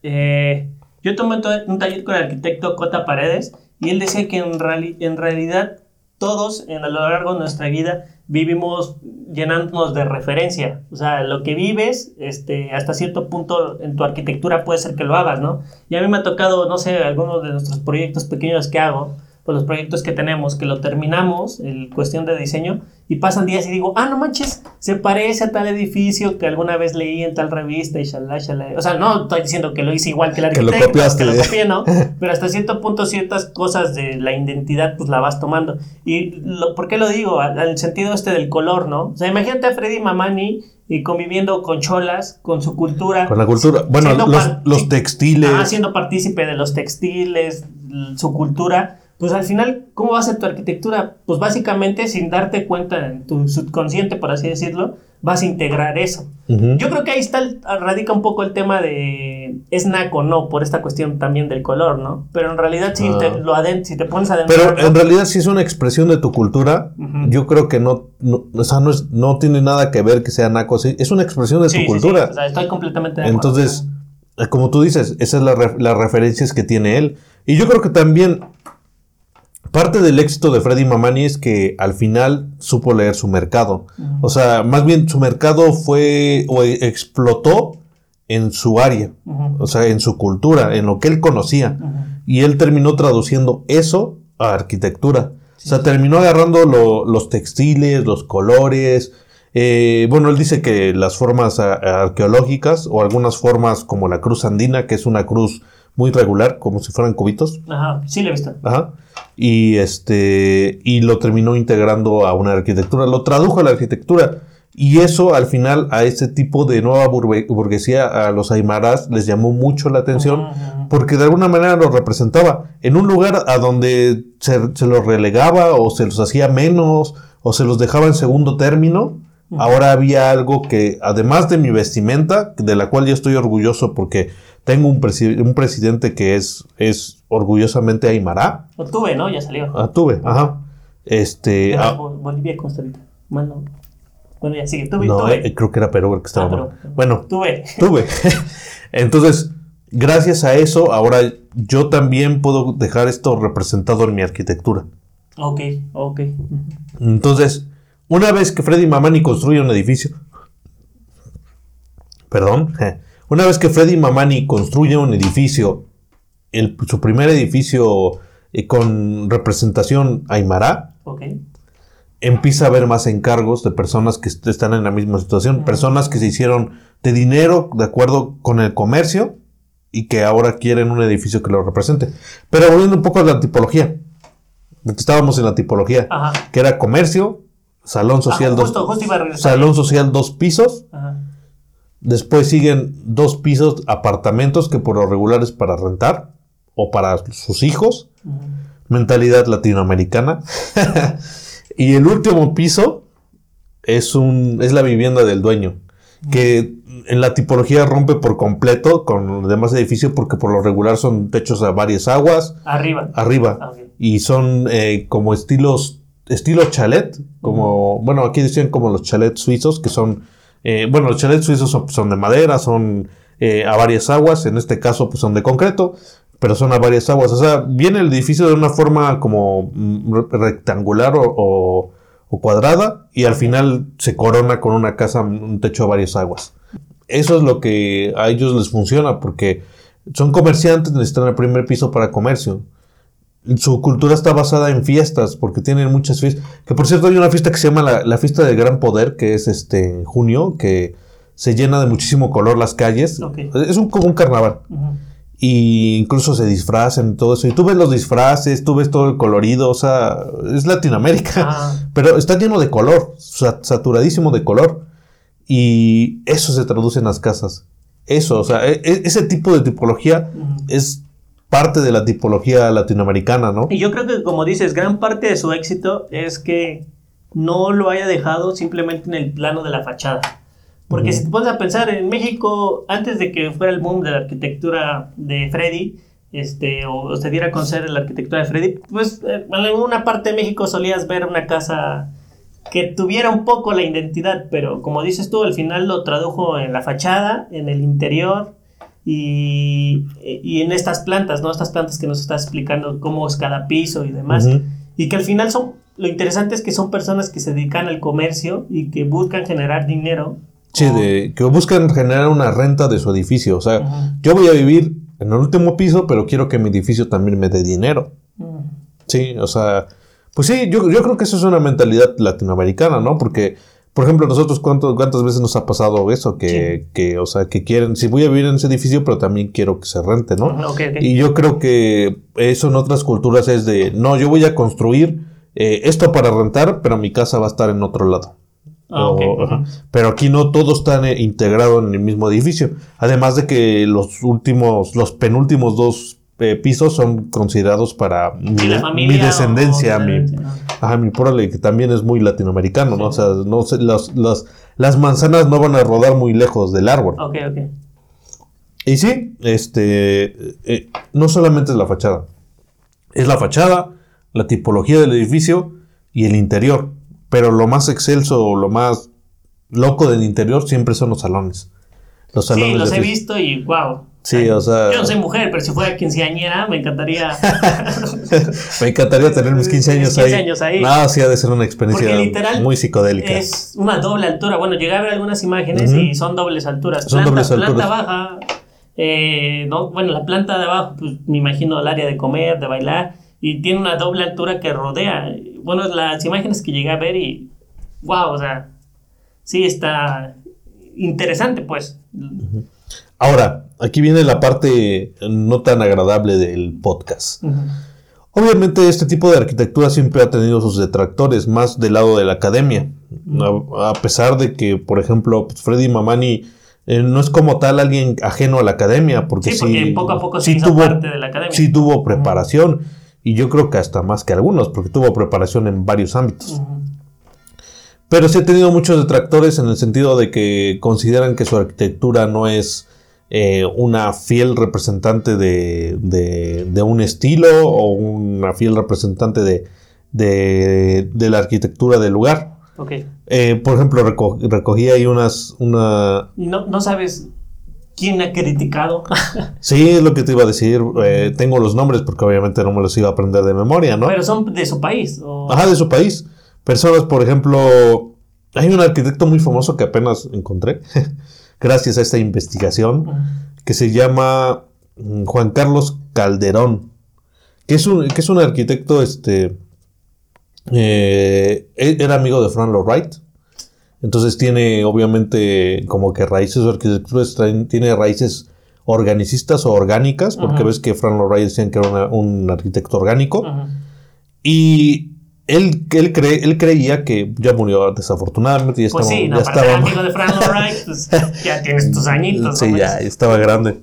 [SPEAKER 2] eh, yo tomé un, ta- un taller con el arquitecto Cota Paredes y él decía que en, en realidad todos en, a lo largo de nuestra vida vivimos llenándonos de referencia. O sea, lo que vives, este, hasta cierto punto en tu arquitectura puede ser que lo hagas, ¿no? Y a mí me ha tocado, no sé, algunos de nuestros proyectos pequeños que hago, pues los proyectos que tenemos, que lo terminamos, en cuestión de diseño, y pasan días y digo, ah, no manches, se parece a tal edificio que alguna vez leí en tal revista y shalá, shalá. O sea, no estoy diciendo que lo hice igual que el
[SPEAKER 1] Que lo
[SPEAKER 2] arquitecto,
[SPEAKER 1] copiaste.
[SPEAKER 2] que lo copié, ¿no? Pero hasta cierto punto ciertas cosas de la identidad pues la vas tomando. ¿Y lo, por qué lo digo? Al, al sentido este del color, ¿no? O sea, imagínate a Freddy Mamani y conviviendo con cholas, con su cultura.
[SPEAKER 1] Con la cultura. Bueno, los, los textiles.
[SPEAKER 2] Ah, siendo partícipe de los textiles, su cultura, pues al final, ¿cómo va a ser tu arquitectura? Pues básicamente, sin darte cuenta en tu subconsciente, por así decirlo, vas a integrar eso.
[SPEAKER 1] Ujú.
[SPEAKER 2] Yo creo que ahí está, radica un poco el tema de es naco, no, por esta cuestión también del color, ¿no? Pero en realidad, si,
[SPEAKER 1] Ah.
[SPEAKER 2] te, lo adent si te pones adentro.
[SPEAKER 1] Pero en realidad si es una expresión de tu cultura,
[SPEAKER 2] Ujú.
[SPEAKER 1] yo creo que no, no, o sea, no, es, no tiene nada que ver que sea naco, sí, es una expresión de
[SPEAKER 2] Sí,
[SPEAKER 1] tu
[SPEAKER 2] sí,
[SPEAKER 1] cultura.
[SPEAKER 2] sí, o sea, estoy completamente de acuerdo.
[SPEAKER 1] Entonces, como tú dices, esas la re- las referencias que tiene él. Y yo creo que también parte del éxito de Freddy Mamani es que al final supo leer su mercado. O sea, más bien su mercado fue o explotó en su área, o sea, en su cultura, en lo que él conocía. Y él terminó traduciendo eso a arquitectura. O sea, terminó agarrando lo- los textiles, los colores. eh, bueno, él dice que las formas arqueológicas o algunas formas como la cruz andina, que es una cruz muy regular, como si fueran cubitos.
[SPEAKER 2] Ajá, sí lo he visto.
[SPEAKER 1] Ajá. Y este. Y lo terminó integrando a una arquitectura. Lo tradujo a la arquitectura. Y eso al final a ese tipo de nueva burgue- burguesía, a los aymarás, les llamó mucho la atención. Porque de alguna manera los representaba en un lugar a donde se, se los relegaba o se los hacía menos o se los dejaba en segundo término. Ahora había algo que, además de mi vestimenta, de la cual yo estoy orgulloso porque tengo un, presi- un presidente que es, es orgullosamente aymara.
[SPEAKER 2] Tuve, ¿no? Ya salió.
[SPEAKER 1] Ah, tuve, ajá. Este.
[SPEAKER 2] Era
[SPEAKER 1] ah,
[SPEAKER 2] Bo- Bolivia, Costa Rica. Bueno, bueno, ya sigue. Tuve,
[SPEAKER 1] no,
[SPEAKER 2] tuve.
[SPEAKER 1] eh, creo que era Perú el que estaba.
[SPEAKER 2] Ah,
[SPEAKER 1] mal.
[SPEAKER 2] pero-
[SPEAKER 1] Bueno,
[SPEAKER 2] Tuve.
[SPEAKER 1] tuve. Entonces, gracias a eso, ahora yo también puedo dejar esto representado en mi arquitectura.
[SPEAKER 2] Ok, ok.
[SPEAKER 1] Entonces, una vez que Freddy Mamani construye un edificio, perdón, una vez que Freddy Mamani construye un edificio, el- su primer edificio eh, con representación aymara,
[SPEAKER 2] Ok.
[SPEAKER 1] empieza a haber más encargos de personas que est- están en la misma situación, personas que se hicieron de dinero de acuerdo con el comercio y que ahora quieren un edificio que lo represente. Pero volviendo un poco a la tipología, estábamos en la tipología,
[SPEAKER 2] Ajá.
[SPEAKER 1] que era comercio, salón social,
[SPEAKER 2] Ah,
[SPEAKER 1] dos,
[SPEAKER 2] justo, a regresar.
[SPEAKER 1] salón social dos pisos,
[SPEAKER 2] Ajá.
[SPEAKER 1] después siguen dos pisos apartamentos que por lo regular es para rentar o para sus hijos, mentalidad latinoamericana. y el último piso es un es la vivienda del dueño, que en la tipología rompe por completo con los demás edificios porque por lo regular son techos a varias aguas
[SPEAKER 2] Arriba.
[SPEAKER 1] arriba
[SPEAKER 2] Ah,
[SPEAKER 1] y son eh, como estilos estilo chalet, como bueno aquí decían como los chalets suizos que son eh, bueno los chalets suizos son, son de madera, son eh, a varias aguas, en este caso pues son de concreto, pero son a varias aguas, o sea viene el edificio de una forma como mm, re- rectangular o, o- o cuadrada y al final se corona con una casa, un techo a varias aguas. Eso es lo que a ellos les funciona porque son comerciantes, necesitan el primer piso para comercio. Su cultura está basada en fiestas, porque tienen muchas fiestas. Que por cierto, hay una fiesta que se llama la, la fiesta del Gran Poder, que es este en junio, que se llena de muchísimo color las calles. Es un, como un carnaval.
[SPEAKER 2] Ujú.
[SPEAKER 1] y incluso se disfrazan y todo eso. Y tú ves los disfraces, tú ves todo el colorido, o sea, es Latinoamérica,
[SPEAKER 2] Ah.
[SPEAKER 1] pero está lleno de color, sa- saturadísimo de color. Y eso se traduce en las casas. Eso, o sea, e- e- ese tipo de tipología es parte de la tipología latinoamericana, ¿no?
[SPEAKER 2] Y yo creo que, como dices, gran parte de su éxito es que no lo haya dejado simplemente en el plano de la fachada. Porque
[SPEAKER 1] Ujú.
[SPEAKER 2] si te pones a pensar, en México, antes de que fuera el boom de la arquitectura de Freddy, este, o, o se diera a conocer la arquitectura de Freddy, pues eh, en alguna parte de México solías ver una casa que tuviera un poco la identidad, pero como dices tú, al final lo tradujo en la fachada, en el interior y, y en estas plantas, ¿no? Estas plantas que nos estás explicando cómo es cada piso y demás. Y que al final son, lo interesante es que son personas que se dedican al comercio y que buscan generar dinero.
[SPEAKER 1] Sí, de, que buscan generar una renta de su edificio. O sea, yo voy a vivir en el último piso, pero quiero que mi edificio también me dé dinero. Sí, o sea, pues sí, yo, yo creo que eso es una mentalidad latinoamericana, ¿no? Porque, por ejemplo, nosotros cuánto- cuántas veces nos ha pasado eso, que, que, o sea, que quieren, si voy a vivir en ese edificio, pero también quiero que se rente, ¿no?
[SPEAKER 2] Ok.
[SPEAKER 1] Y yo creo que eso en otras culturas es de, no, yo voy a construir eh, esto para rentar, pero mi casa va a estar en otro lado.
[SPEAKER 2] Ah,
[SPEAKER 1] O- ajá. Pero aquí no todo está eh, integrado en el mismo edificio. Además de que los últimos, los penúltimos dos eh, pisos son considerados para mi, descendencia, mi, ajá, mi prole, que también es muy latinoamericano, ¿no? O sea, no sé, las, las, las manzanas no van a rodar muy lejos del árbol.
[SPEAKER 2] Ok, ok.
[SPEAKER 1] Y sí, este, eh, no solamente es la fachada, es la fachada, la tipología del edificio y el interior. Pero lo más excelso o lo más loco del interior siempre son los salones. Los salones
[SPEAKER 2] Sí, los he visto y wow.
[SPEAKER 1] Sí, o sea,
[SPEAKER 2] Yo no soy mujer, pero si fuera quinceañera me encantaría.
[SPEAKER 1] me encantaría tener mis 15 años
[SPEAKER 2] 15
[SPEAKER 1] ahí.
[SPEAKER 2] años ahí.
[SPEAKER 1] No, sí ha de ser una experiencia
[SPEAKER 2] Porque literal
[SPEAKER 1] muy psicodélica.
[SPEAKER 2] es una doble altura. Bueno, llegué a ver algunas imágenes y son dobles alturas.
[SPEAKER 1] Son
[SPEAKER 2] planta,
[SPEAKER 1] dobles
[SPEAKER 2] planta
[SPEAKER 1] alturas.
[SPEAKER 2] baja. eh, no, bueno, la planta de abajo, pues me imagino el área de comer, de bailar. Y tiene una doble altura que rodea. Bueno, las imágenes que llegué a ver y. Wow, o sea. Sí está interesante, pues.
[SPEAKER 1] Ahora, aquí viene la parte no tan agradable del podcast. Obviamente este tipo de arquitectura siempre ha tenido sus detractores, más del lado de la academia. A, pesar de que, por ejemplo, pues, Freddy Mamani eh, no es como tal alguien ajeno a la academia, porque
[SPEAKER 2] Sí,
[SPEAKER 1] sí,
[SPEAKER 2] poco a poco se
[SPEAKER 1] sí
[SPEAKER 2] hizo
[SPEAKER 1] tuvo,
[SPEAKER 2] parte de la academia.
[SPEAKER 1] sí tuvo preparación, y yo creo que hasta más que algunos, porque tuvo preparación en varios ámbitos. Pero sí ha tenido muchos detractores en el sentido de que consideran que su arquitectura no es eh, una fiel representante de, de- de un estilo o una fiel representante de, de- la arquitectura del lugar.
[SPEAKER 2] Ok.
[SPEAKER 1] Eh, por ejemplo, reco- recogí ahí unas... Una...
[SPEAKER 2] No, no sabes quién ha criticado.
[SPEAKER 1] Sí, es lo que te iba a decir. eh, tengo los nombres porque obviamente no me los iba a aprender de memoria, ¿no?
[SPEAKER 2] Pero son de su país. o-
[SPEAKER 1] Ajá, de su país. Personas, por ejemplo, hay un arquitecto muy famoso que apenas encontré, gracias a esta investigación, que se llama mm, Juan Carlos Calderón, que es un, que es un arquitecto, este, eh, e- era amigo de Frank Lloyd Wright. Entonces tiene, obviamente, como que raíces su arquitectura traen- tiene raíces organicistas o orgánicas, porque
[SPEAKER 2] Ajá.
[SPEAKER 1] ves que Frank Lloyd Wright decían que era una- un arquitecto orgánico. Y él, él, cree, él creía que ya murió desafortunadamente. Ya
[SPEAKER 2] Pues
[SPEAKER 1] estaba,
[SPEAKER 2] sí, no,
[SPEAKER 1] ya
[SPEAKER 2] para ser
[SPEAKER 1] estaba,
[SPEAKER 2] amigo de Frank Wright, pues ya tienes tus añitos.
[SPEAKER 1] sí,
[SPEAKER 2] ¿no?
[SPEAKER 1] ya estaba grande.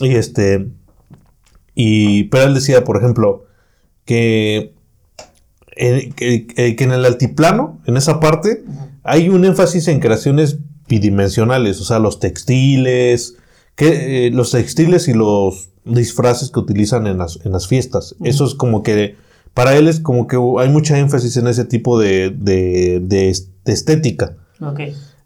[SPEAKER 1] Y este. Y, pero él decía, por ejemplo, que, eh, que, que- que en el altiplano, en esa parte, hay un énfasis en creaciones bidimensionales, o sea, los textiles, que, eh, los textiles y los disfraces que utilizan en las, en las fiestas. Eso es como que, para él es como que hay mucha énfasis en ese tipo de, de, de est- de estética.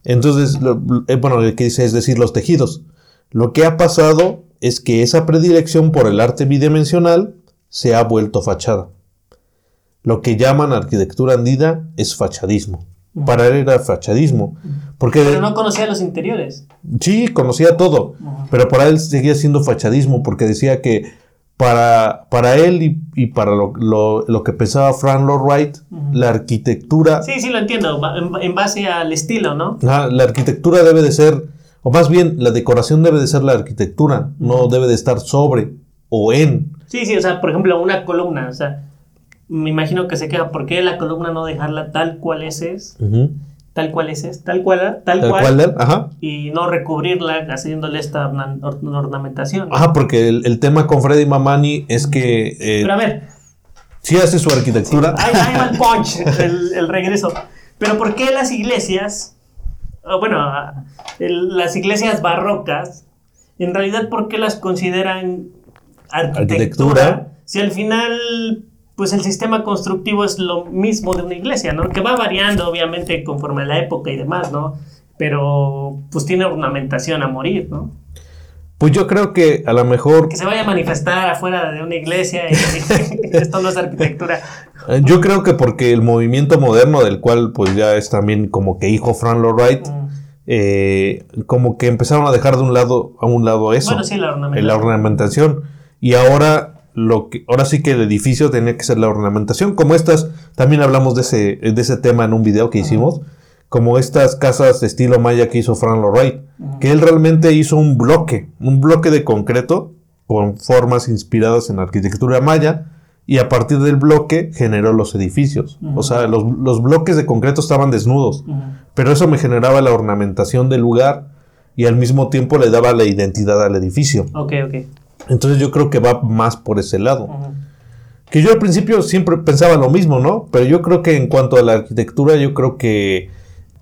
[SPEAKER 1] Entonces, lo- eh, bueno, lo que dice es decir, los tejidos. Lo que ha pasado es que esa predilección por el arte bidimensional se ha vuelto fachada. Lo que llaman arquitectura andina es fachadismo. Para él era fachadismo. Porque
[SPEAKER 2] Pero no conocía los interiores.
[SPEAKER 1] sí, conocía todo. Pero para él seguía siendo fachadismo porque decía que para, para él y, y para lo, lo- lo que pensaba Frank Lloyd Wright, la arquitectura
[SPEAKER 2] Sí, sí, lo entiendo. En, en base al estilo, ¿no?
[SPEAKER 1] Ajá, la arquitectura debe de ser o más bien, la decoración debe de ser la arquitectura, no debe de estar sobre o en.
[SPEAKER 2] Sí, sí, o sea, por ejemplo, una columna, o sea, me imagino que se queda, ¿por qué la columna no dejarla tal cual es? es? Tal cual es, es tal cual, tal, tal cual, ajá. y no recubrirla haciéndole esta ornamentación.
[SPEAKER 1] Ajá, porque el, tema con Freddy Mamani es que...
[SPEAKER 2] Eh, Pero a ver...
[SPEAKER 1] Sí hace su arquitectura.
[SPEAKER 2] Sí, hay, punch, el, el regreso. Pero ¿por qué las iglesias bueno, las iglesias barrocas, en realidad, ¿por qué las consideran arquitectura? Si al final, pues el sistema constructivo es lo mismo de una iglesia, ¿no? Que va variando, obviamente, conforme a la época y demás, ¿no? Pero, pues tiene ornamentación a morir, ¿no?
[SPEAKER 1] Pues yo creo que a lo mejor...
[SPEAKER 2] Que se vaya a manifestar afuera de una iglesia y esto no es arquitectura.
[SPEAKER 1] Eh, yo creo que porque el movimiento moderno, del cual pues ya es también como que hijo Frank Lloyd Wright, mm. eh, como que empezaron a dejar de un lado a un lado eso.
[SPEAKER 2] Bueno, sí, la ornamentación.
[SPEAKER 1] La ornamentación. Y ahora lo que ahora sí que el edificio tenía que ser la ornamentación. Como estas, también hablamos de ese, de ese tema en un video que hicimos como estas casas de estilo maya que hizo Frank Lloyd Wright, que él realmente hizo un bloque, un bloque de concreto con formas inspiradas en la arquitectura maya y a partir del bloque generó los edificios. O sea, los, bloques de concreto estaban desnudos, pero eso me generaba la ornamentación del lugar y al mismo tiempo le daba la identidad al edificio.
[SPEAKER 2] Ok, ok.
[SPEAKER 1] Entonces yo creo que va más por ese lado. Que yo al principio siempre pensaba lo mismo, ¿no? Pero yo creo que en cuanto a la arquitectura, yo creo que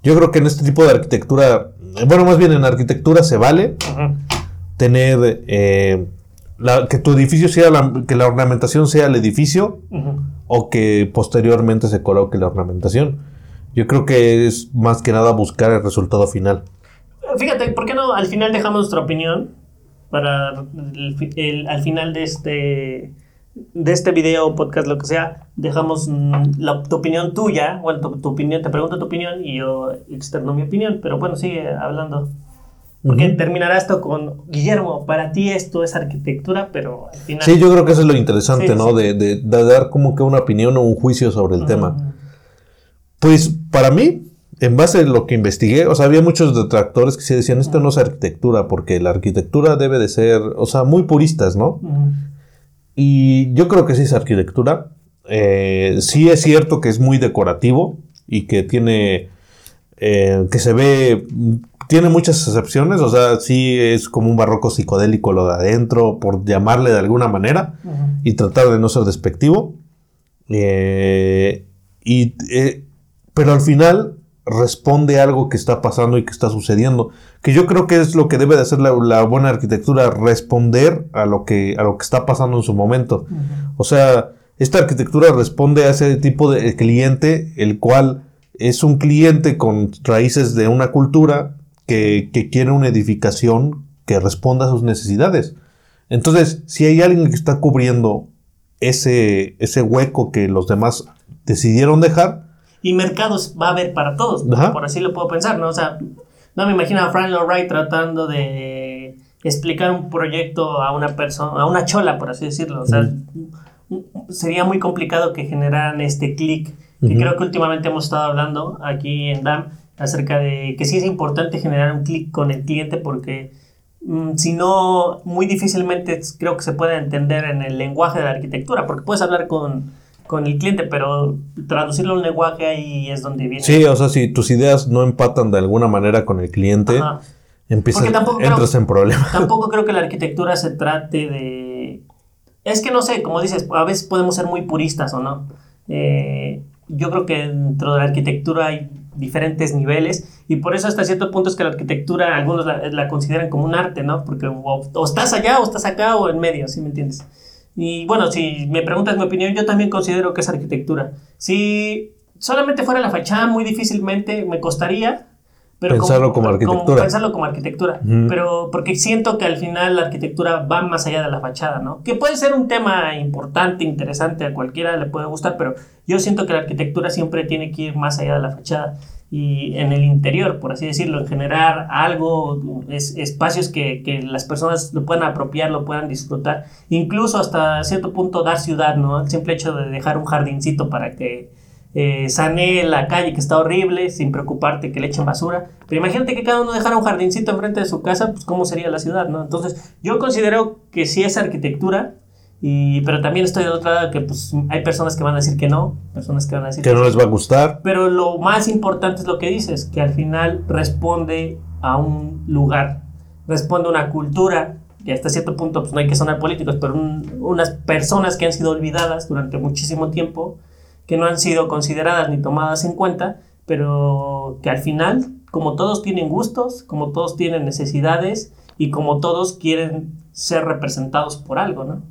[SPEAKER 1] yo creo que en este tipo de arquitectura, bueno, más bien en arquitectura se vale tener eh, que tu edificio sea, la, que la ornamentación sea el edificio o que posteriormente se coloque la ornamentación. Yo creo que es más que nada buscar el resultado final.
[SPEAKER 2] Fíjate, ¿por qué no al final dejamos nuestra opinión para al final de este de este video, podcast, lo que sea, dejamos mm, la, tu opinión tuya, bueno, tu, opinión, te pregunto tu opinión y yo externo mi opinión, pero bueno, sigue hablando. Porque terminará esto con, Guillermo, para ti esto es arquitectura, pero al final...
[SPEAKER 1] Sí, yo creo que eso es lo interesante, ¿no? De, de, dar como que una opinión o un juicio sobre el tema. Pues para mí, en base a lo que investigué, o sea, había muchos detractores que se decían, esto no es arquitectura, porque la arquitectura debe de ser, o sea, muy puristas, ¿no? Y yo creo que sí es arquitectura. Eh, sí es cierto que es muy decorativo y que tiene, eh, que se ve, tiene muchas excepciones, o sea, sí es como un barroco psicodélico lo de adentro, por llamarle de alguna manera, y tratar de no ser despectivo. Eh, y, pero al final responde a algo que está pasando y que está sucediendo. Que yo creo que es lo que debe de hacer la, buena arquitectura, responder a lo, que, a lo que está pasando en su momento. O sea, esta arquitectura responde a ese tipo de cliente, el cual es un cliente con raíces de una cultura que, que quiere una edificación que responda a sus necesidades. Entonces, si hay alguien que está cubriendo ese, ese hueco que los demás decidieron dejar,
[SPEAKER 2] y mercados va a haber para todos, por así lo puedo pensar, ¿no? O sea, no me imagino a Frank Lloyd Wright tratando de explicar un proyecto a una persona, a una chola, por así decirlo. O sea, sería muy complicado que generaran este clic, que creo que últimamente hemos estado hablando aquí en DAM acerca de que sí es importante generar un clic con el cliente porque mm, si no, muy difícilmente creo que se puede entender en el lenguaje de la arquitectura, porque puedes hablar con con el cliente, pero traducirlo a un lenguaje ahí es donde viene.
[SPEAKER 1] Sí, o sea, si tus ideas no empatan de alguna manera con el cliente, empiezas, entras en problemas.
[SPEAKER 2] Tampoco creo que la arquitectura se trate de... Es que no sé, como dices, a veces podemos ser muy puristas o no. Eh, yo creo que dentro de la arquitectura hay diferentes niveles y por eso hasta cierto punto es que la arquitectura algunos la, consideran como un arte, ¿no? Porque o, estás allá o estás acá o en medio, ¿sí me entiendes? Y bueno, si me preguntas mi opinión, yo también considero que es arquitectura. Si solamente fuera la fachada, muy difícilmente me costaría.
[SPEAKER 1] Pero pensarlo como, arquitectura.
[SPEAKER 2] pensarlo como arquitectura. Pero porque siento que al final la arquitectura va más allá de la fachada, ¿no? Que puede ser un tema importante, interesante, a cualquiera le puede gustar, pero yo siento que la arquitectura siempre tiene que ir más allá de la fachada y en el interior, por así decirlo, en generar algo, es, espacios que, que, las personas lo puedan apropiar, lo puedan disfrutar, incluso hasta cierto punto dar ciudad, ¿no? El simple hecho de dejar un jardincito para que eh, sané la calle que está horrible sin preocuparte que le echen basura. Pero imagínate que cada uno dejara un jardincito enfrente de su casa, pues cómo sería la ciudad, ¿no? Entonces yo considero que sí es arquitectura, y, pero también estoy de otra lado que pues, hay personas que van a decir que no, personas que van a decir
[SPEAKER 1] que, no les va a gustar.
[SPEAKER 2] Pero lo más importante es lo que dices, que al final responde a un lugar, responde a una cultura, y hasta cierto punto pues, no hay que sonar políticos, pero unas personas que han sido olvidadas durante muchísimo tiempo, que no han sido consideradas ni tomadas en cuenta, pero que al final, como todos tienen gustos, como todos tienen necesidades y como todos quieren ser representados por algo, ¿no?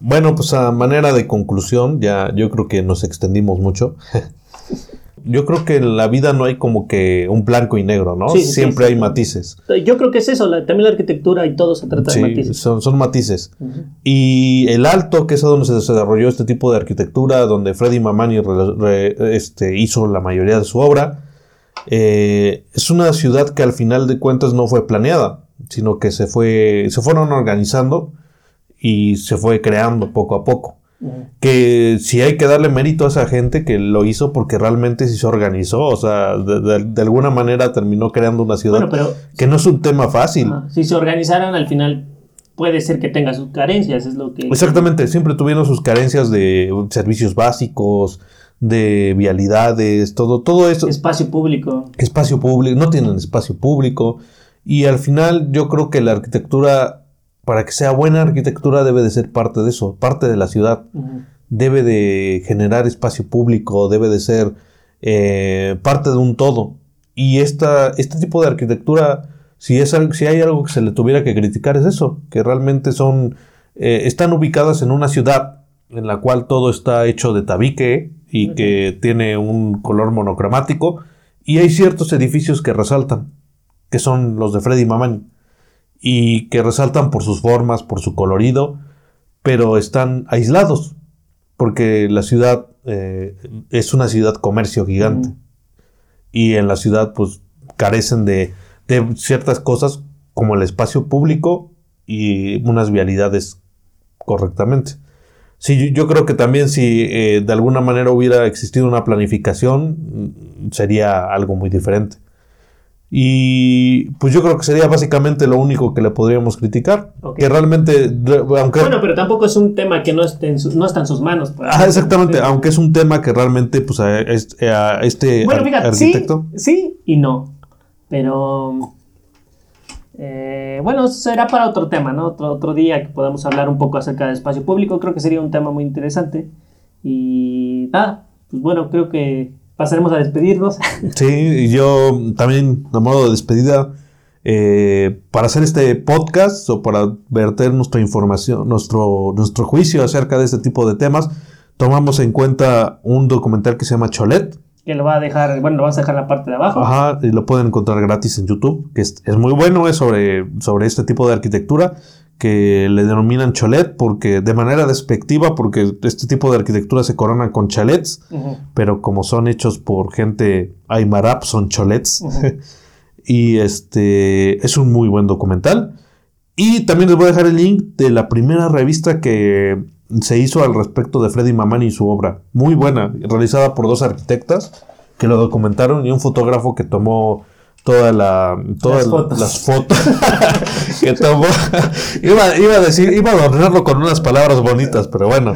[SPEAKER 1] Bueno, pues a manera de conclusión, ya yo creo que nos extendimos mucho. yo creo que en la vida no hay como que un blanco y negro, ¿no? Siempre hay matices.
[SPEAKER 2] Yo creo que es eso, también la arquitectura y todo se trata de matices.
[SPEAKER 1] Son, son matices. Y el Alto, que es donde se desarrolló este tipo de arquitectura, donde Freddy Mamani este, hizo la mayoría de su obra, eh, es una ciudad que al final de cuentas no fue planeada sino que se, fue, se fueron organizando y se fue creando poco a poco. Que si hay que darle mérito a esa gente que lo hizo porque realmente sí se organizó, o sea, de, alguna manera terminó creando una ciudad que no es un tema fácil.
[SPEAKER 2] si se organizaron al final puede ser que tenga sus carencias, es lo que...
[SPEAKER 1] Exactamente, siempre tuvieron sus carencias de servicios básicos, de vialidades, todo, todo eso.
[SPEAKER 2] Espacio público.
[SPEAKER 1] Espacio público, no tienen espacio público. Y al final yo creo que la arquitectura, para que sea buena arquitectura, debe de ser parte de eso, parte de la ciudad. Debe de generar espacio público, debe de ser eh, parte de un todo. Y esta, este tipo de arquitectura, si, es, si hay algo que se le tuviera que criticar, es eso, que realmente son, eh, están ubicadas en una ciudad en la cual todo está hecho de tabique y que tiene un color monocromático, y hay ciertos edificios que resaltan que son los de Freddy Mamani, y que resaltan por sus formas, por su colorido, pero están aislados, porque la ciudad eh, es una ciudad comercio gigante, y en la ciudad pues carecen de, ciertas cosas como el espacio público y unas vialidades correctamente. Sí, yo, creo que también si eh, de alguna manera hubiera existido una planificación, mm, sería algo muy diferente. Y pues yo creo que sería básicamente lo único que le podríamos criticar. Que realmente,
[SPEAKER 2] aunque... Bueno, pero tampoco es un tema que no, esté en no está en sus manos.
[SPEAKER 1] Ah, exactamente, aunque es un tema que realmente pues a, este,
[SPEAKER 2] bueno, fíjate, arquitecto... Sí, y no. Pero... Eh, bueno, será para otro tema, ¿no? Otro, otro día que podamos hablar un poco acerca del espacio público. Creo que sería un tema muy interesante. Y nada, pues bueno, creo que pasaremos a despedirnos.
[SPEAKER 1] Sí, yo también, a modo de despedida, eh, para hacer este podcast o para verter nuestra información, nuestro, nuestro juicio acerca de este tipo de temas, tomamos en cuenta un documental que se llama Cholet.
[SPEAKER 2] Que lo va a dejar, bueno, lo vas a dejar en la parte de abajo.
[SPEAKER 1] Ajá, y lo pueden encontrar gratis en YouTube, que es, es muy bueno, es sobre, sobre este tipo de arquitectura que le denominan cholet porque de manera despectiva porque este tipo de arquitectura se corona con chalets, pero como son hechos por gente aymara, son cholets. y este es un muy buen documental. Y también les voy a dejar el link de la primera revista que se hizo al respecto de Freddy Mamani y su obra. Muy buena, realizada por dos arquitectas que lo documentaron y un fotógrafo que tomó toda la todas las fotos, que tomó. Iba, a decir iba a adornarlo con unas palabras bonitas pero bueno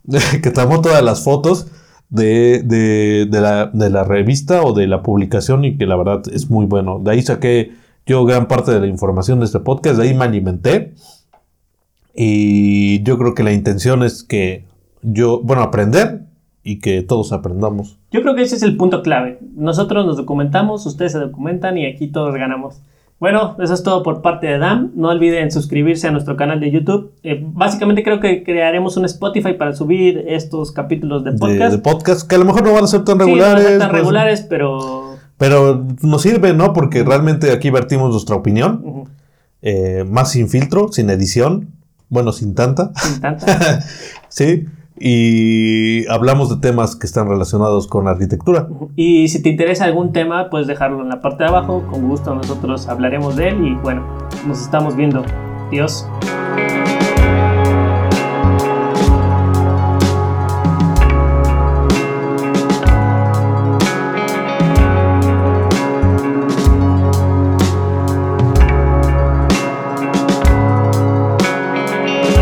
[SPEAKER 1] que tomó todas las fotos de, de, la, de la revista o de la publicación y que la verdad es muy bueno. De ahí saqué yo gran parte de la información de este podcast de ahí me alimenté y yo creo que la intención es que yo bueno aprender y que todos aprendamos.
[SPEAKER 2] Yo creo que ese es el punto clave. Nosotros nos documentamos, ustedes se documentan y aquí todos ganamos. Bueno, eso es todo por parte de DAM. No olviden suscribirse a nuestro canal de YouTube. Eh, básicamente creo que crearemos un Spotify para subir estos capítulos de podcast.
[SPEAKER 1] De, podcast que a lo mejor no van a ser tan regulares.
[SPEAKER 2] No tan pues, regulares, pero...
[SPEAKER 1] Pero nos sirve, ¿no? Porque realmente aquí vertimos nuestra opinión. Eh, más sin filtro, sin edición. Bueno, sin tanta.
[SPEAKER 2] Sin tanta.
[SPEAKER 1] sí y hablamos de temas que están relacionados con arquitectura.
[SPEAKER 2] Y si te interesa algún tema, puedes dejarlo en la parte de abajo. Con gusto nosotros hablaremos de él y bueno, nos estamos viendo. Dios.